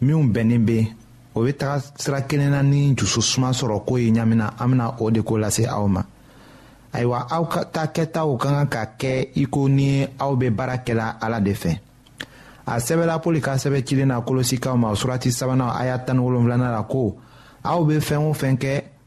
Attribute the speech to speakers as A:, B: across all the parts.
A: minw bɛnnen bɛ o bɛ taga sira kelen na ni dusu suma sɔrɔ ko ye ɲamina an bɛna o de ko lase aw ma ayiwa aw ka taa kɛtaw ka kan ka kɛ i ko ni aw bɛ baara kɛla ala de fɛ a sɛbɛla poli ka sɛbɛn cilen na kolosikaw ma surati sabanan a y'a tan ni wolonwulanan la ko aw bɛ fɛn o fɛn kɛ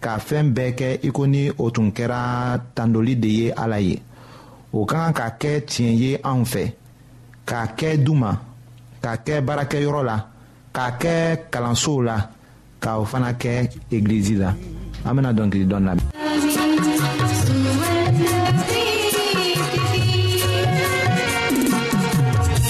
A: ka fɛɛn bɛɛ kɛ i ko ni o tun kɛra tandoli de ye ala ye o ka kan ka kɛ tiɲɛ ye anw fɛ k'a kɛ du ma k'a kɛ baarakɛyɔrɔ la k'a kɛ kalansow la ka o fana kɛ egilizi la an bɛna dɔnkili dɔn lamɛn.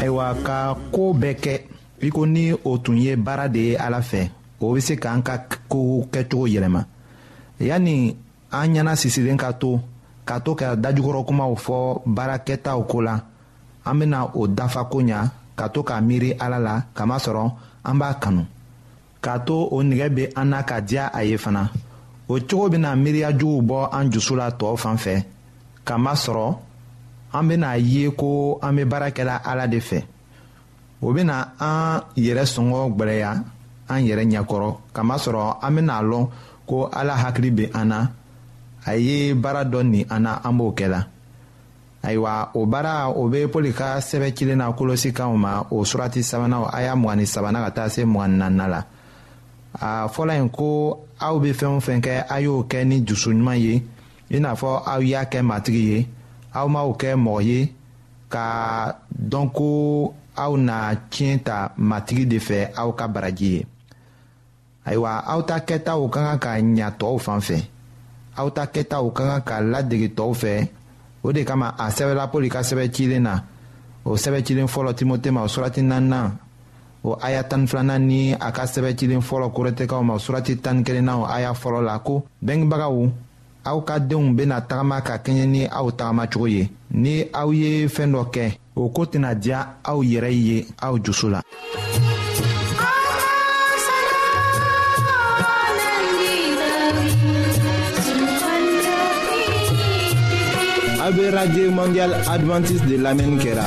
A: ayiwa ka ko bɛɛ kɛ i ko ni o tun ye baara de ye ala fɛ o bɛ se k'an ka kow kɛcogo yɛlɛma yanni an ɲɛna sisilen ka to ka to ka dajukɔrɔ kumaw fɔ baara kɛtaw ko la an bɛna o dafa ko ɲa ka to k'a miiri ala la kamasɔrɔ an b'a kanu k'a to o nɛgɛ bɛ an na ka diya a ye fana o cogo bɛna miiriya juguw bɔ an dusu la tɔw fan fɛ k'a masɔrɔ an bɛna a ye ko an bɛ baara kɛla ala de fɛ o bɛna an yɛrɛ sɔngɔ gwɛlɛya an yɛrɛ ɲɛkɔrɔ k'a masɔrɔ an bɛna a lɔn ko ala hakili bɛ an na a ye baara dɔ nin an na an b'o kɛla ayiwa o baara o bɛ pɔli ka sɛbɛ cilen na kolosi kanw ma o surati sabanan a y'a mugan ni sabanan ka taa se mugan ni naaninan la a fɔla yen ko aw bɛ fɛn o fɛn kɛ a y'o kɛ ni dusu ɲuman ye i n'a fɔ aw y'a kɛ matigi ye aw m'aw kɛ mɔgɔ ye ka dɔn ko aw na tiɲɛ ta matigi de fɛ aw ka baraji ye ayiwa aw ta kɛtaw ka kan ka ɲa tɔw fan fɛ aw ta kɛtaw ka kan ka ladege tɔw fɛ o de kama a sɛbɛla pɔli ka sɛbɛn cilen na o sɛbɛn cilen fɔlɔ timote ma o surati naaninan o aya tan ni filanan ni a ka sɛbɛn cilen fɔlɔ korɛtɛkaw ma surati tan ni kelenna o aya fɔlɔ la ko bɛngebagaw aw ka denw bena tagama ka kɛɲɛ ni aw tagamacogo ye ni aw ye fɛɛn dɔ kɛ o ko tɛna diya aw yɛrɛ ye aw dusu la.
B: a bɛ radio mondial adventiste de
C: lamɛnni kɛra.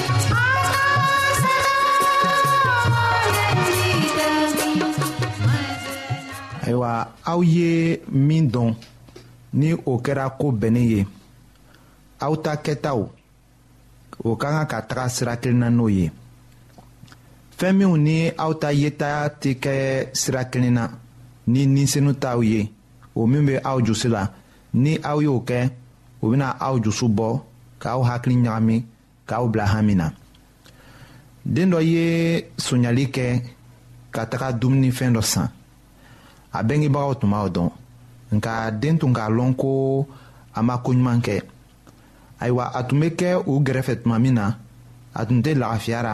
A: ayiwa aw ye min dɔn ni o kɛra ko bɛnnen ye aw ta kɛtaw o ka kan ka taga sira kelen na n'o ye fɛn minnu ni aw ta yeta tɛ kɛ sira kelen na ni ninsenu t'aw ye o min bɛ aw jusi la ni aw y'o kɛ o bɛna aw jusu bɔ k'aw hakili ɲagami k'aw bila hami na den dɔ ye sonyali kɛ ka taga dumunifɛn dɔ san a bɛngebagaw tun b'aw dɔn nka den tun k'a lɔn ko a ma ko ɲuman kɛ ayiwa a tun bɛ kɛ u gɛrɛfɛ tuma min na a tun tɛ lagafiyara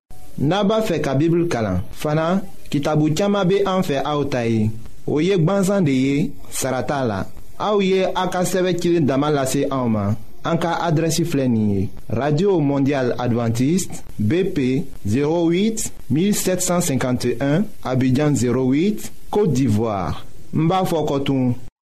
A: n'a b'a fɛ ka bibulu kalan fana kitabu caman bɛ an fɛ aw ta ye o ye gbansan de ye
B: sara t'a la aw ye a ka sɛbɛn cili dama lase anw ma an ka adrɛsi filɛ nin ye radio mondial adventiste bp 08 1751 abidjan 08 côte d'ivoire n b'a fɔ kɔtun.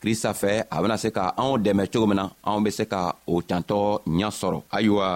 D: krista fɛ a bena se ka anw dɛmɛ cogo min na anw be se ka o cantɔ ɲa sɔrɔ ayiwa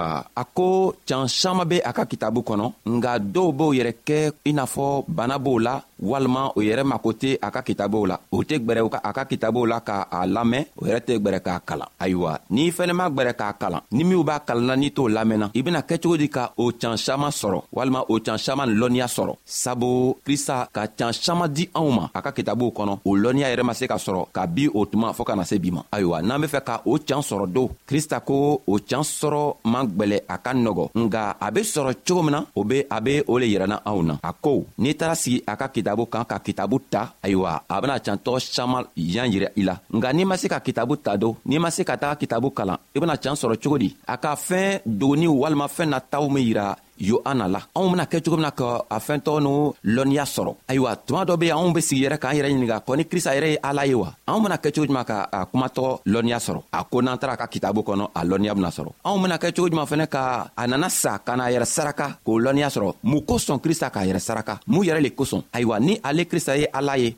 D: a ko can saman be a ka kitabu kɔnɔ nga dɔw b'o yɛrɛ kɛ i n'a fɔ bana b'o la walima o yɛrɛ mako tɛ a ka kitabuw la o tɛ gwɛrɛ a ka kitabuw la k'a lamɛn o yɛrɛ tɛ gwɛrɛ k'a kalan ayiwa n'i fɛnɛ ma gwɛrɛ k'a kalan ni minw b'a kalanna n'i t'o lamɛnna i bena kɛ cogo di ka o can saman sɔrɔ walima o can saman lɔnniya sɔrɔ sabu krista ka can saman di anw ma a ka kitabuw kɔnɔ o lɔnniya yɛrɛ ma se ka sɔrɔ ka bi o tuma fɔɔ ka na se bi ma ayiwa n'an be fɛ ka o can sɔrɔ don krista ko o can sɔrɔ man gwɛlɛ a ka nɔgɔ nga a be sɔrɔ cogo min na o be a be o le yirana anw na a ko n'i taara sigi a ka kitabu kan ka kitabu ta ayiwa a bena can tɔgɔ saman yan yira i la nga n'i ma se ka kitabu ta don n'i ma se ka taga kitabu kalan i bena can sɔrɔ cogo di a ka fɛɛn dogoni walima fɛɛn na taw min yira yo an na la anw bena kɛ cogo min na ka a fɛntɔgɔ n'o lɔnniya sɔrɔ ayiwa tuma dɔ be yen anw be sigi yɛrɛ k'an yɛrɛ ɲininga kɔ ni krista yɛrɛ ye ala ye wa anw bena kɛ cogo juman ka a kumatɔgɔ lɔnniya sɔrɔ a ko n'an tara ka kitabu kɔnɔ a lɔnniya bena sɔrɔ anw bena kɛ cogo juman fɛnɛ ka a nana sa ka n'a yɛrɛ saraka k'o lɔnniya sɔrɔ mun kosɔn krista k'a yɛrɛ saraka mun yɛrɛ le kosɔn ayiwa ni ale krista ye ala ye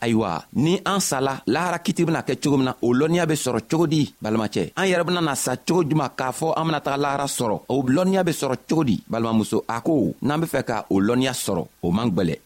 D: ayiwa ni an sala lahara kiti bena kɛ cogo min na o lɔnniya be sɔrɔ cogo di balimacɛ an yɛrɛ benana sa cogo juman k'a fɔ an bena taga lahara sɔrɔ o lɔnniya be sɔrɔ cogo di balimamuso a ko n'an be fɛ ka o lɔnniya sɔrɔ o man gwɛlɛ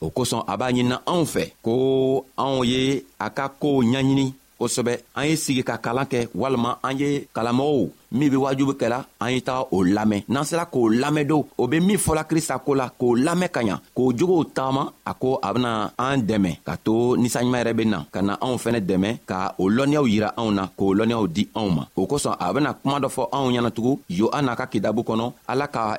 D: o kosɔn a b'a ɲinina anw fɛ ko anw ye a ka koow ɲaɲini kosɛbɛ an ye sigi ka kalan kɛ walima an ye kalanmɔgɔw min be wajubu kɛla an ye taga o lamɛn n'an sera k'o lamɛn don o be min fɔla krista ko la k'o lamɛn ka ɲa k'o jogow taama a ko a bena an dɛmɛ ka to ninsanɲuman yɛrɛ be na ka na anw fɛnɛ dɛmɛ ka o lɔnniyaw yira anw na k'o lɔnniyaw di anw ma o kosɔn a bena kuma dɔ fɔ anw ɲɛnatugun yohana ka kidabu kɔnɔ ala ka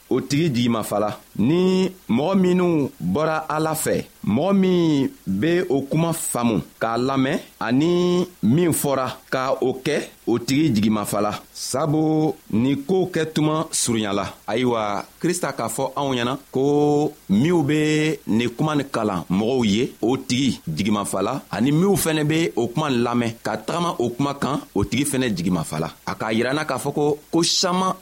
D: o tigi jigimafala ni mɔgɔ minnu bɔra ala fɛ mɔgɔ min be o kuma faamu k'a lamɛn ani min fɔra ka o kɛ o tigi jigimafala sabu ni koow kɛ tuma surunyala ayiwa krista k'a fɔ anw ɲɛna ko minw be nin kuma ni kalan mɔgɔw ye o tigi jigimafala ani minw fɛnɛ be o kuma lamɛn ka tagama o kuma kan o tigi fɛnɛ jigimafala a k'a yiranna k'a fɔ ko ko saman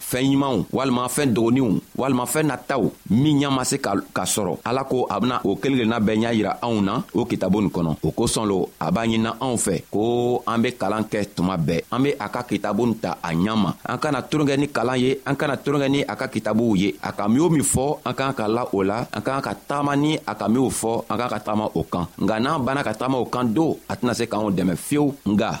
D: fɛn ɲumanw walima fɛn dɔgɔninw walima fɛn nataw min ɲa ma se ka sɔrɔ ala ko a bena o kelen kelenna bɛɛ ɲa yira anw na o kitabu nin kɔnɔ o kosɔn lo a b'a ɲinina anw fɛ ko an be kalan kɛ tuma bɛɛ an be a ka kitabu nin ta a ɲama an kana toronkɛ ni kalan ye an kana toronkɛ ni a ka kitabuw ye a ka min o min fɔ an k'an ka la o la an k'an ka taama ni a ka minw fɔ an k'an ka taama o kan nka n'an banna ka taama o kan don a tɛna se k'anw dɛmɛ fiyew nga